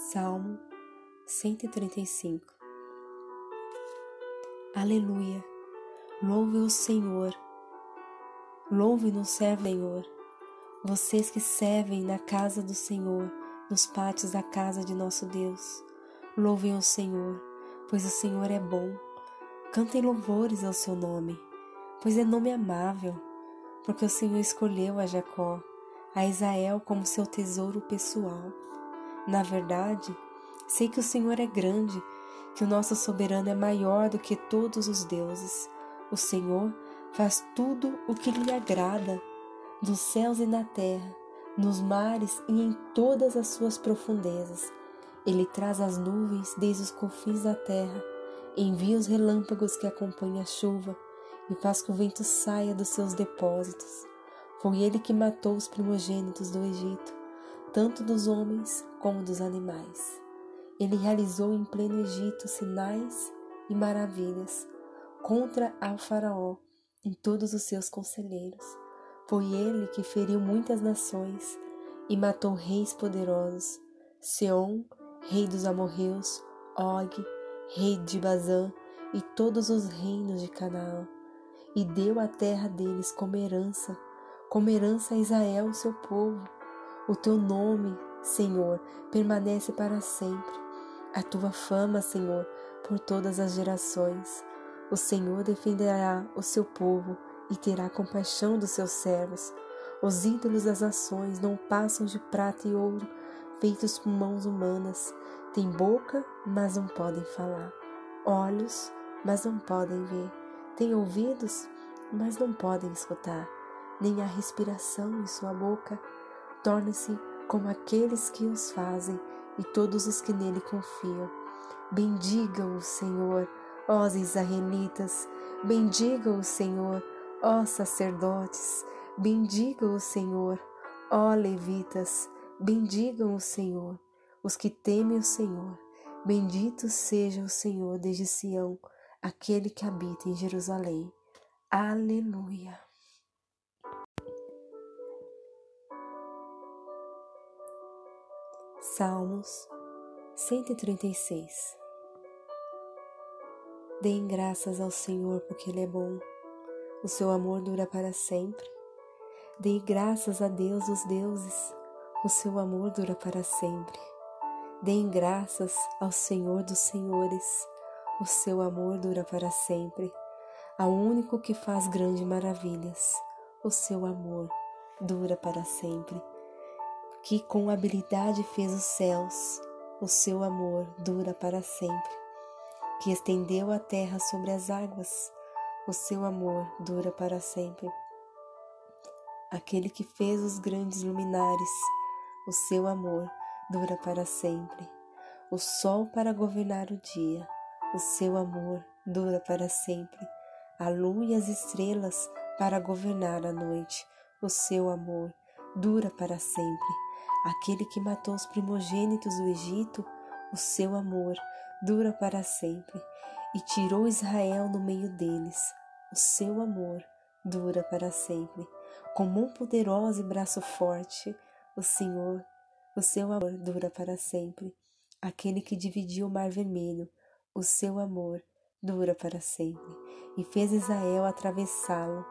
Salmo 135 Aleluia! Louve o Senhor, louve no Senhor, vocês que servem na casa do Senhor, nos pátios da casa de nosso Deus. Louvem o Senhor, pois o Senhor é bom. Cantem louvores ao seu nome, pois é nome amável, porque o Senhor escolheu a Jacó, a Israel como seu tesouro pessoal. Na verdade, sei que o Senhor é grande, que o nosso soberano é maior do que todos os deuses. O Senhor faz tudo o que lhe agrada, nos céus e na terra, nos mares e em todas as suas profundezas. Ele traz as nuvens desde os confins da terra, envia os relâmpagos que acompanham a chuva e faz que o vento saia dos seus depósitos. Foi ele que matou os primogênitos do Egito tanto dos homens como dos animais. Ele realizou em pleno Egito sinais e maravilhas contra ao Faraó e todos os seus conselheiros. Foi ele que feriu muitas nações e matou reis poderosos: Seom, rei dos amorreus, Og, rei de Bazã, e todos os reinos de Canaã, e deu a terra deles como herança, como herança a Israel, seu povo o teu nome, Senhor, permanece para sempre. A tua fama, Senhor, por todas as gerações. O Senhor defenderá o seu povo e terá compaixão dos seus servos. Os ídolos das nações não passam de prata e ouro, feitos por mãos humanas. Têm boca, mas não podem falar. Olhos, mas não podem ver. Têm ouvidos, mas não podem escutar. Nem há respiração em sua boca torne-se como aqueles que os fazem e todos os que nele confiam. Bendigam o Senhor, ó israelitas, bendigam o Senhor, ó sacerdotes, bendigam o Senhor, ó levitas, bendigam o Senhor, os que temem o Senhor. Bendito seja o Senhor desde Sião, aquele que habita em Jerusalém. Aleluia. Salmos 136 Deem graças ao Senhor porque Ele é bom, o seu amor dura para sempre. Deem graças a Deus os deuses, o seu amor dura para sempre. Deem graças ao Senhor dos Senhores, o seu amor dura para sempre. Ao único que faz grandes maravilhas, o seu amor dura para sempre que com habilidade fez os céus, o seu amor dura para sempre, que estendeu a terra sobre as águas, o seu amor dura para sempre. Aquele que fez os grandes luminares, o seu amor dura para sempre. O sol para governar o dia, o seu amor dura para sempre. A lua e as estrelas para governar a noite, o seu amor dura para sempre aquele que matou os primogênitos do Egito, o seu amor dura para sempre, e tirou Israel no meio deles, o seu amor dura para sempre. Com mão poderosa e braço forte, o Senhor, o seu amor dura para sempre. Aquele que dividiu o mar vermelho, o seu amor dura para sempre, e fez Israel atravessá-lo,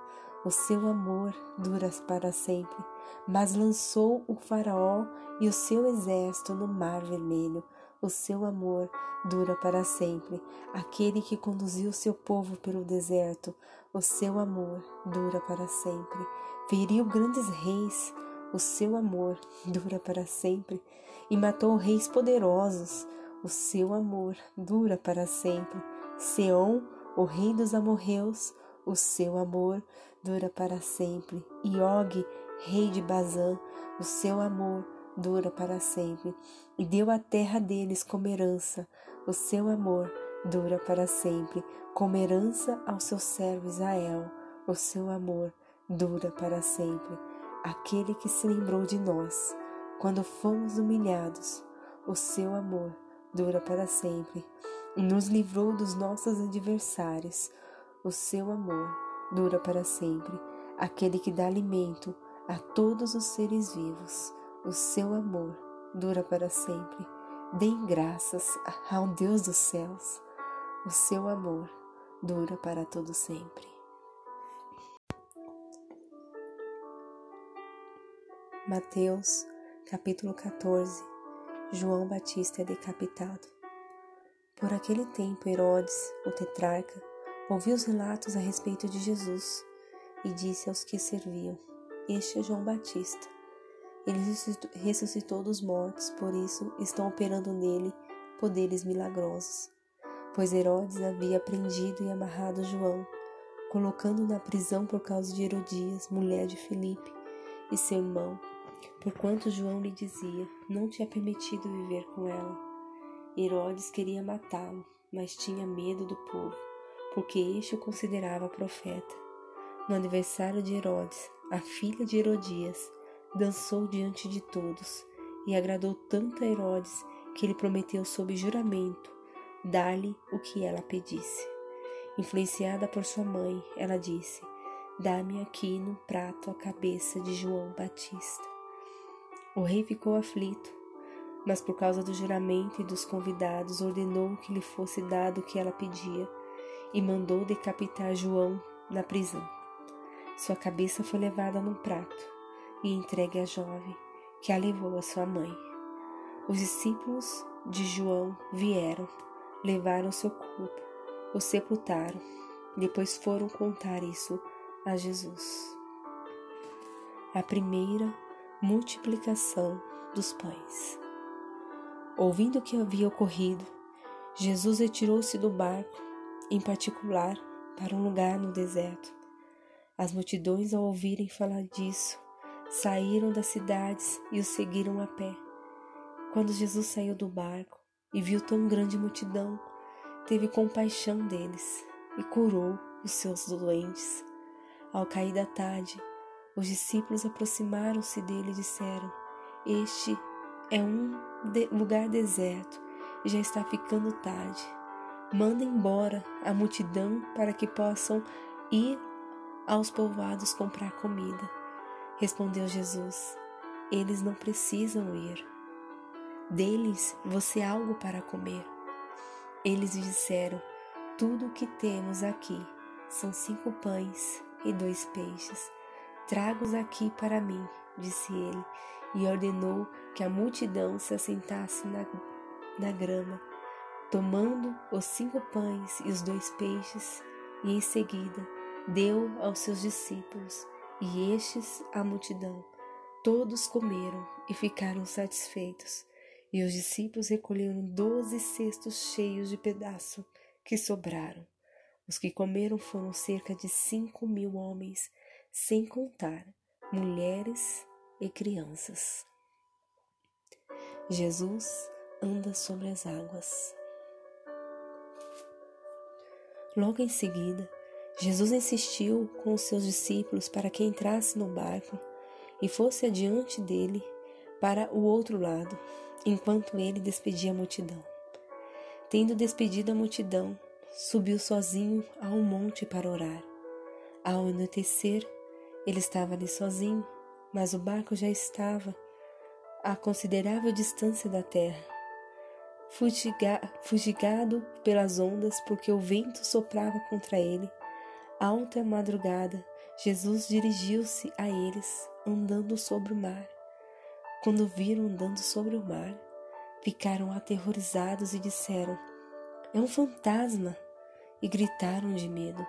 o seu amor dura para sempre mas lançou o Faraó e o seu exército no Mar Vermelho. O seu amor dura para sempre. Aquele que conduziu seu povo pelo deserto, o seu amor dura para sempre. Feriu grandes reis, o seu amor dura para sempre. E matou reis poderosos, o seu amor dura para sempre. Seom, o rei dos amorreus, o seu amor dura para sempre. E Og, rei de Bazã, o seu amor dura para sempre, e deu a terra deles como herança, o seu amor dura para sempre, como herança ao seu servo Israel, o seu amor dura para sempre. Aquele que se lembrou de nós, quando fomos humilhados, o seu amor dura para sempre, e nos livrou dos nossos adversários, o seu amor dura para sempre. Aquele que dá alimento a todos os seres vivos. O seu amor dura para sempre. Deem graças ao Deus dos céus. O seu amor dura para todo sempre. Mateus, capítulo 14. João Batista é decapitado. Por aquele tempo, Herodes, o tetrarca, ouviu os relatos a respeito de Jesus e disse aos que serviam: Este é João Batista. Ele ressuscitou dos mortos, por isso estão operando nele poderes milagrosos. Pois Herodes havia prendido e amarrado João, colocando na prisão por causa de Herodias, mulher de Filipe, e seu irmão, porquanto João lhe dizia: Não te é permitido viver com ela. Herodes queria matá-lo, mas tinha medo do povo, porque este o considerava profeta. No aniversário de Herodes, a filha de Herodias dançou diante de todos e agradou tanto a Herodes que ele prometeu sob juramento dar-lhe o que ela pedisse. Influenciada por sua mãe, ela disse: Dá-me aqui no prato a cabeça de João Batista. O rei ficou aflito, mas por causa do juramento e dos convidados, ordenou que lhe fosse dado o que ela pedia e mandou decapitar João na prisão. Sua cabeça foi levada num prato e entregue à jovem, que a levou à sua mãe. Os discípulos de João vieram, levaram seu corpo, o sepultaram, depois foram contar isso a Jesus. A primeira multiplicação dos pães. Ouvindo o que havia ocorrido, Jesus retirou-se do barco, em particular para um lugar no deserto. As multidões, ao ouvirem falar disso, saíram das cidades e o seguiram a pé. Quando Jesus saiu do barco e viu tão grande multidão, teve compaixão deles e curou os seus doentes. Ao cair da tarde, os discípulos aproximaram-se dele e disseram: Este é um lugar deserto e já está ficando tarde. Manda embora a multidão para que possam ir aos povoados comprar comida. Respondeu Jesus: Eles não precisam ir. Deles você algo para comer. Eles disseram: Tudo o que temos aqui são cinco pães e dois peixes. Traga-os aqui para mim, disse ele, e ordenou que a multidão se assentasse na, na grama, tomando os cinco pães e os dois peixes, e em seguida deu aos seus discípulos e estes a multidão. Todos comeram e ficaram satisfeitos. E os discípulos recolheram doze cestos cheios de pedaço que sobraram. Os que comeram foram cerca de cinco mil homens, sem contar mulheres e crianças. Jesus anda sobre as águas. Logo em seguida, Jesus insistiu com os seus discípulos para que entrasse no barco e fosse adiante dele para o outro lado, enquanto ele despedia a multidão. Tendo despedido a multidão, subiu sozinho a um monte para orar. Ao anoitecer, ele estava ali sozinho, mas o barco já estava a considerável distância da terra, fugigado pelas ondas, porque o vento soprava contra ele alta madrugada, Jesus dirigiu-se a eles, andando sobre o mar. Quando viram andando sobre o mar, ficaram aterrorizados e disseram: É um fantasma! E gritaram de medo.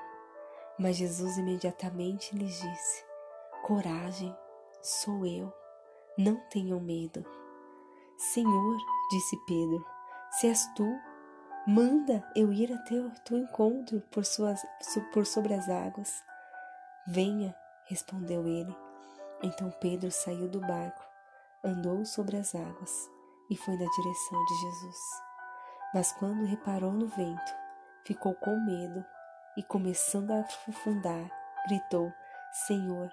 Mas Jesus imediatamente lhes disse: Coragem, sou eu, não tenham medo. Senhor, disse Pedro, se és tu, Manda eu ir até o teu encontro por, suas, por sobre as águas. Venha, respondeu ele. Então Pedro saiu do barco, andou sobre as águas e foi na direção de Jesus. Mas quando reparou no vento, ficou com medo e, começando a afundar, gritou: Senhor,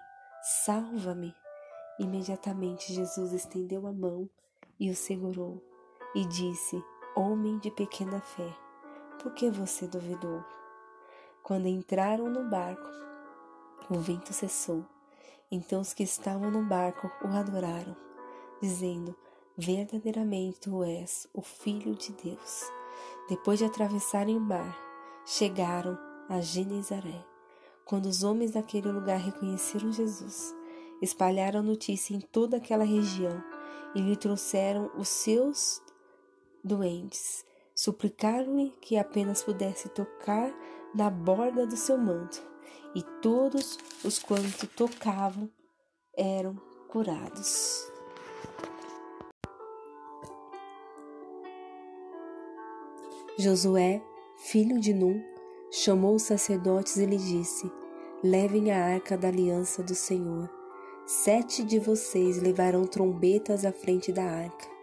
salva-me! Imediatamente Jesus estendeu a mão e o segurou e disse: Homem de pequena fé, por que você duvidou? Quando entraram no barco, o vento cessou. Então os que estavam no barco o adoraram, dizendo: verdadeiramente tu és o Filho de Deus. Depois de atravessarem o mar, chegaram a Genezaré. Quando os homens daquele lugar reconheceram Jesus, espalharam notícia em toda aquela região e lhe trouxeram os seus doentes. Suplicaram-lhe que apenas pudesse tocar na borda do seu manto, e todos os quanto tocavam eram curados. Josué, filho de Num, chamou os sacerdotes e lhe disse: Levem a arca da aliança do Senhor. Sete de vocês levarão trombetas à frente da arca.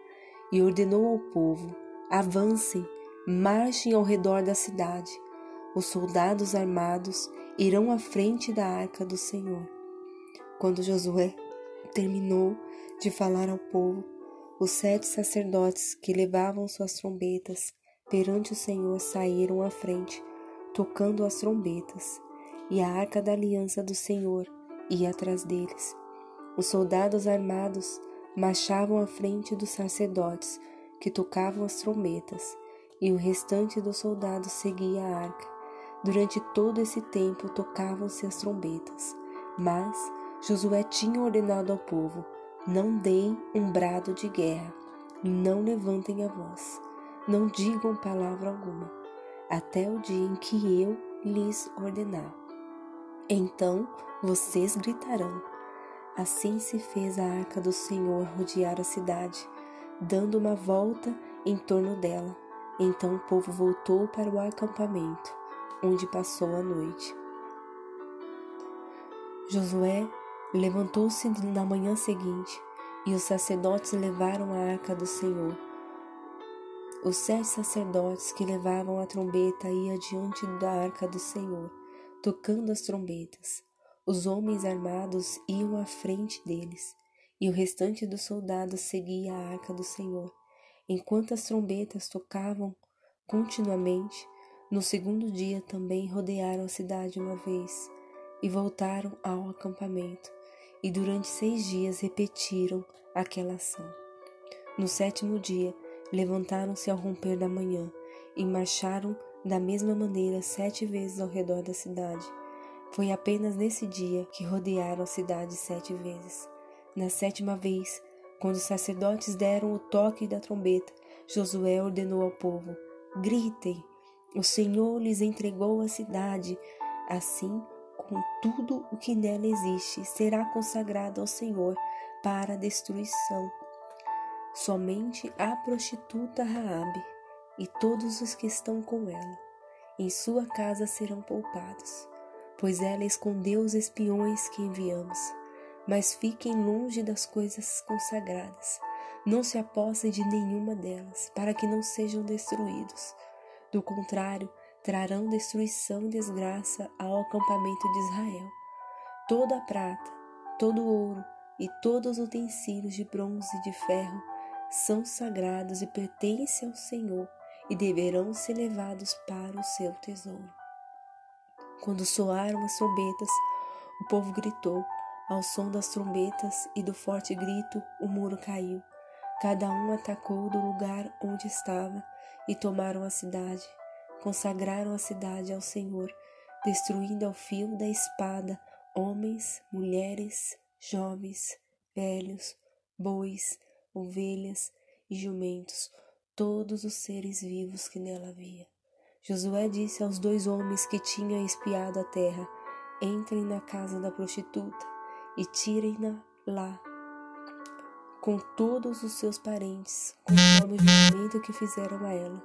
E ordenou ao povo: Avancem, marchem ao redor da cidade. Os soldados armados irão à frente da arca do Senhor. Quando Josué terminou de falar ao povo, os sete sacerdotes que levavam suas trombetas perante o Senhor saíram à frente, tocando as trombetas, e a arca da aliança do Senhor ia atrás deles. Os soldados armados marchavam à frente dos sacerdotes, que tocavam as trombetas, e o restante dos soldados seguia a arca. Durante todo esse tempo tocavam-se as trombetas, mas Josué tinha ordenado ao povo: não deem um brado de guerra, não levantem a voz não digam palavra alguma, até o dia em que eu lhes ordenar. Então vocês gritarão. Assim se fez a arca do Senhor rodear a cidade, dando uma volta em torno dela. Então o povo voltou para o acampamento, onde passou a noite. Josué levantou-se na manhã seguinte, e os sacerdotes levaram a arca do Senhor os sete sacerdotes que levavam a trombeta iam diante da arca do Senhor, tocando as trombetas. Os homens armados iam à frente deles, e o restante dos soldados seguia a arca do Senhor. Enquanto as trombetas tocavam continuamente, no segundo dia também rodearam a cidade uma vez e voltaram ao acampamento, e durante seis dias repetiram aquela ação. No sétimo dia, Levantaram-se ao romper da manhã e marcharam da mesma maneira sete vezes ao redor da cidade. Foi apenas nesse dia que rodearam a cidade sete vezes. Na sétima vez, quando os sacerdotes deram o toque da trombeta, Josué ordenou ao povo: Gritem! O Senhor lhes entregou a cidade. Assim, com tudo o que nela existe, será consagrado ao Senhor para destruição. Somente a prostituta Raabe e todos os que estão com ela em sua casa serão poupados, pois ela escondeu os espiões que enviamos. Mas fiquem longe das coisas consagradas, não se apossem de nenhuma delas, para que não sejam destruídos. Do contrário, trarão destruição e desgraça ao acampamento de Israel. Toda a prata, todo o ouro e todos os utensílios de bronze e de ferro são sagrados e pertencem ao Senhor e deverão ser levados para o seu tesouro. Quando soaram as trombetas, o povo gritou. Ao som das trombetas e do forte grito, o muro caiu. Cada um atacou do lugar onde estava e tomaram a cidade. Consagraram a cidade ao Senhor, destruindo ao fio da espada homens, mulheres, jovens, velhos, bois, ovelhas e jumentos, todos os seres vivos que nela havia. Josué disse aos dois homens que tinham espiado a terra: Entrem na casa da prostituta e tirem-na lá, com todos os seus parentes, conforme o juramento que fizeram a ela.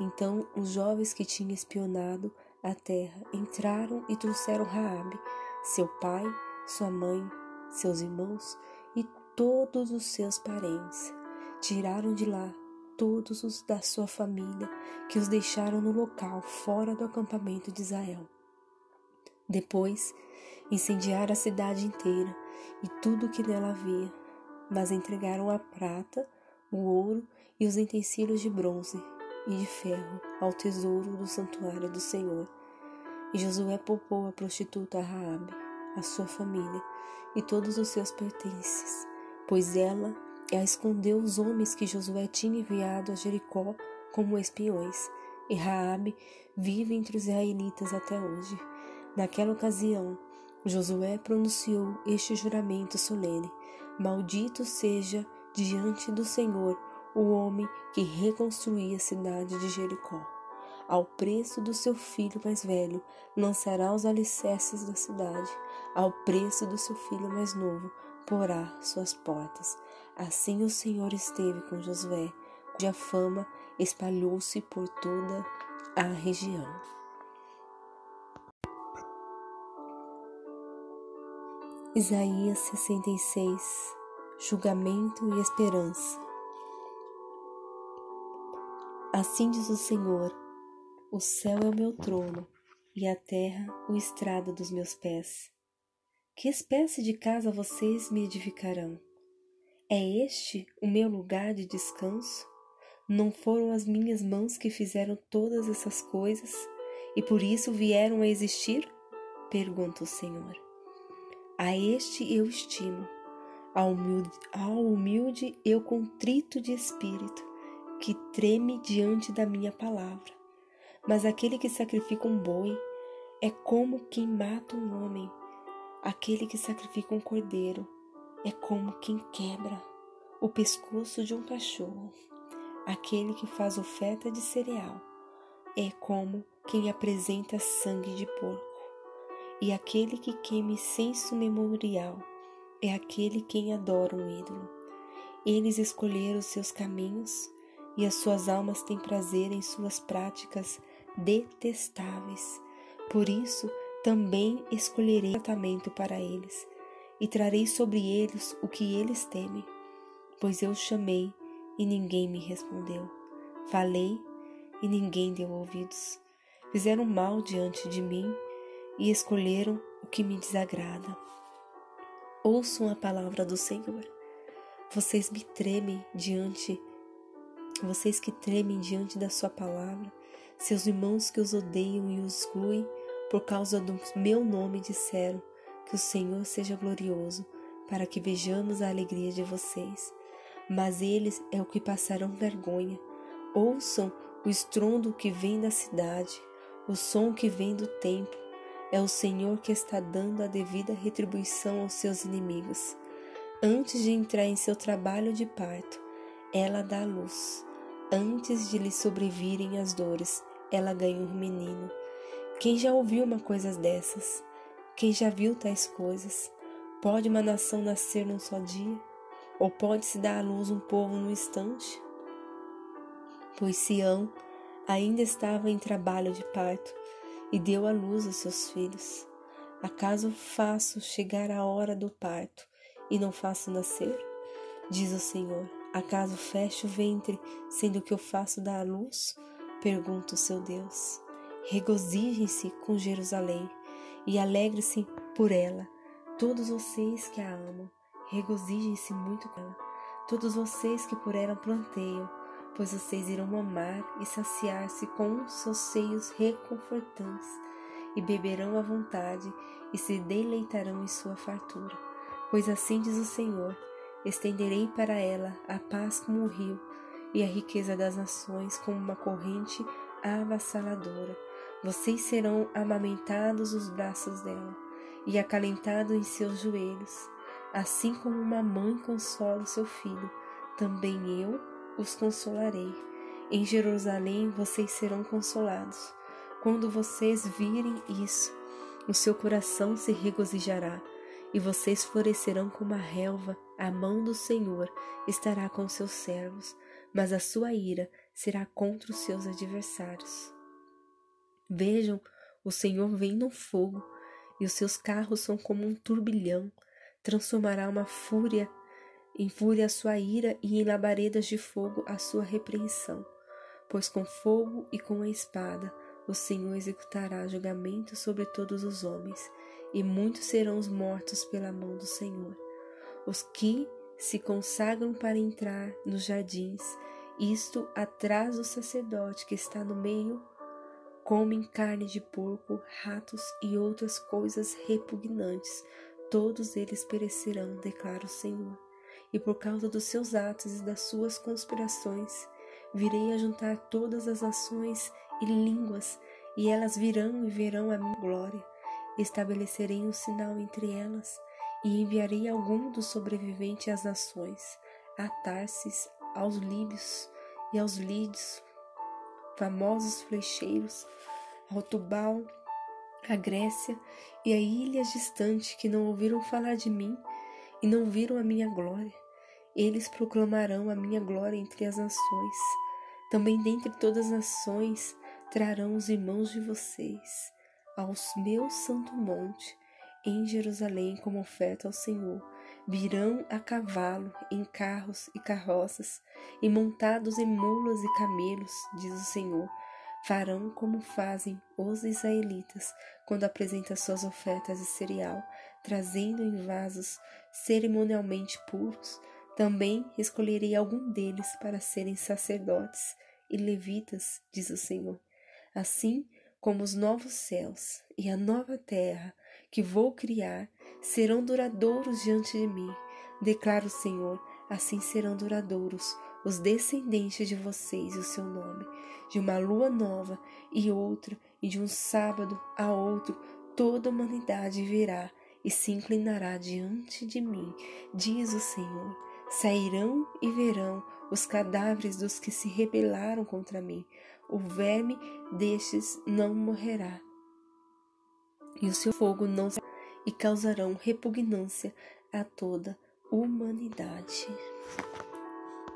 Então os jovens que tinham espionado a terra entraram e trouxeram Raabe, seu pai, sua mãe, seus irmãos todos os seus parentes. Tiraram de lá todos os da sua família que os deixaram no local fora do acampamento de Israel. Depois, incendiaram a cidade inteira e tudo o que nela havia, mas entregaram a prata, o ouro e os utensílios de bronze e de ferro ao tesouro do santuário do Senhor. E Josué poupou a prostituta Raabe, a sua família e todos os seus pertences pois ela e escondeu os homens que Josué tinha enviado a Jericó como espiões. E Raabe vive entre os israelitas até hoje. Naquela ocasião, Josué pronunciou este juramento solene: Maldito seja diante do Senhor o homem que reconstruía a cidade de Jericó. Ao preço do seu filho mais velho, lançará os alicerces da cidade. Ao preço do seu filho mais novo, porá suas portas. Assim o Senhor esteve com Josué, cuja fama espalhou-se por toda a região. Isaías 66 Julgamento e Esperança Assim diz o Senhor: O céu é o meu trono e a terra o estrado dos meus pés. Que espécie de casa vocês me edificarão? É este o meu lugar de descanso? Não foram as minhas mãos que fizeram todas essas coisas e por isso vieram a existir? Pergunta o Senhor. A este eu estimo, ao humilde, ao humilde eu contrito de espírito, que treme diante da minha palavra. Mas aquele que sacrifica um boi é como quem mata um homem. Aquele que sacrifica um cordeiro é como quem quebra o pescoço de um cachorro. Aquele que faz oferta de cereal é como quem apresenta sangue de porco. E aquele que queima incenso memorial é aquele quem adora um ídolo. Eles escolheram seus caminhos e as suas almas têm prazer em suas práticas detestáveis. Por isso, também escolherei tratamento para eles e trarei sobre eles o que eles temem pois eu chamei e ninguém me respondeu. Falei e ninguém deu ouvidos. Fizeram mal diante de mim e escolheram o que me desagrada. Ouçam a palavra do Senhor. Vocês me tremem diante, vocês que tremem diante da sua palavra, seus irmãos que os odeiam e os excluem por causa do meu nome disseram que o Senhor seja glorioso, para que vejamos a alegria de vocês mas eles é o que passarão vergonha. Ouçam o estrondo que vem da cidade, o som que vem do templo. É o Senhor que está dando a devida retribuição aos seus inimigos. Antes de entrar em seu trabalho de parto, ela dá luz. Antes de lhe sobrevirem as dores, ela ganha um menino. Quem já ouviu uma coisa dessas? Quem já viu tais coisas? Pode uma nação nascer num só dia? Ou pode-se dar à luz um povo no instante? Pois Sião ainda estava em trabalho de parto e deu à luz os seus filhos. Acaso faço chegar a hora do parto e não faço nascer? Diz o Senhor. Acaso fecho o ventre, sendo que eu faço dar à luz? Pergunta o seu Deus. Regozijem-se com Jerusalém e alegre-se por ela, todos vocês que a amam Regozijem-se muito com ela, todos vocês que por ela planteiam, pois vocês irão amar e saciar-se com seus seios reconfortantes, e beberão à vontade e se deleitarão em sua fartura. Pois assim diz o Senhor: estenderei para ela a paz como um rio, e a riqueza das nações como uma corrente avassaladora. Vocês serão amamentados nos braços dela e acalentados em seus joelhos. Assim como uma mãe consola seu filho, também eu os consolarei. Em Jerusalém vocês serão consolados. Quando vocês virem isso, o seu coração se regozijará e vocês florescerão como a relva. A mão do Senhor estará com seus servos, mas a sua ira será contra os seus adversários. Vejam, o Senhor vem no fogo e os seus carros são como um turbilhão transformará uma fúria em fúria a sua ira e em labaredas de fogo a sua repreensão. Pois com fogo e com a espada o Senhor executará julgamento sobre todos os homens, e muitos serão os mortos pela mão do Senhor. Os que se consagram para entrar nos jardins, isto atrás do sacerdote que está no meio, comem carne de porco, ratos e outras coisas repugnantes, todos eles perecerão, declara o Senhor. e por causa dos seus atos e das suas conspirações, virei a juntar todas as nações e línguas, e elas virão e verão a minha glória. Estabelecerei um sinal entre elas, e enviarei algum dos sobreviventes às nações, a Tarsis, aos líbios e aos lídios, famosos flecheiros, ao Tubal, a Grécia e a ilhas distantes que não ouviram falar de mim e não viram a minha glória. Eles proclamarão a minha glória entre as nações. Também dentre todas as nações trarão os irmãos de vocês ao meu santo monte em Jerusalém como oferta ao Senhor. Virão a cavalo, em carros e carroças, e montados em mulas e camelos, diz o Senhor. Farão como fazem os israelitas quando apresentam suas ofertas de cereal, trazendo em vasos cerimonialmente puros. Também escolherei algum deles para serem sacerdotes e levitas, diz o Senhor. Assim como os novos céus e a nova terra que vou criar serão duradouros diante de mim. Declara o Senhor, assim serão duradouros os descendentes de vocês e o seu nome. De uma lua nova e outra, e de um sábado a outro, toda a humanidade virá e se inclinará diante de mim, diz o Senhor. Sairão e verão os cadáveres dos que se rebelaram contra mim. O verme destes não morrerá e o seu fogo não se e causarão repugnância a toda humanidade.